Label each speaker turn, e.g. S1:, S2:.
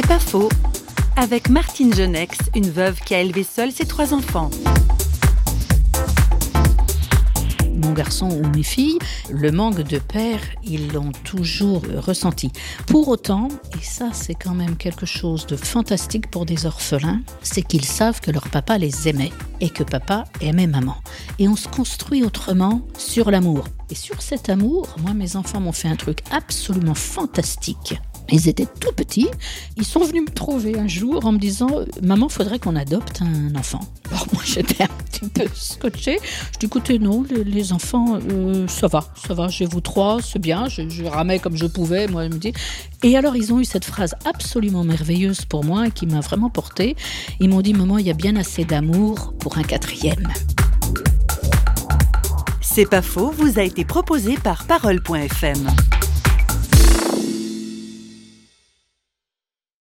S1: C'est pas faux. Avec Martine Genex, une veuve qui a élevé seule ses trois enfants
S2: mon garçon ou mes filles, le manque de père, ils l'ont toujours ressenti. Pour autant, et ça c'est quand même quelque chose de fantastique pour des orphelins, c'est qu'ils savent que leur papa les aimait et que papa aimait maman. Et on se construit autrement sur l'amour. Et sur cet amour, moi mes enfants m'ont fait un truc absolument fantastique. Ils étaient tout petits. Ils sont venus me trouver un jour en me disant Maman, faudrait qu'on adopte un enfant. Alors moi, j'étais un petit peu scotché. Je dis Écoutez, non, les, enfants, euh, ça va, ça va, j'ai vous trois, c'est bien. Je, je, ramais comme je pouvais, moi, je me dis. Et alors, ils ont eu cette phrase absolument merveilleuse pour moi et qui m'a vraiment portée. Ils m'ont dit Maman, il y a bien assez d'amour pour un quatrième.
S1: C'est pas faux, vous a été proposé par Parole.fm.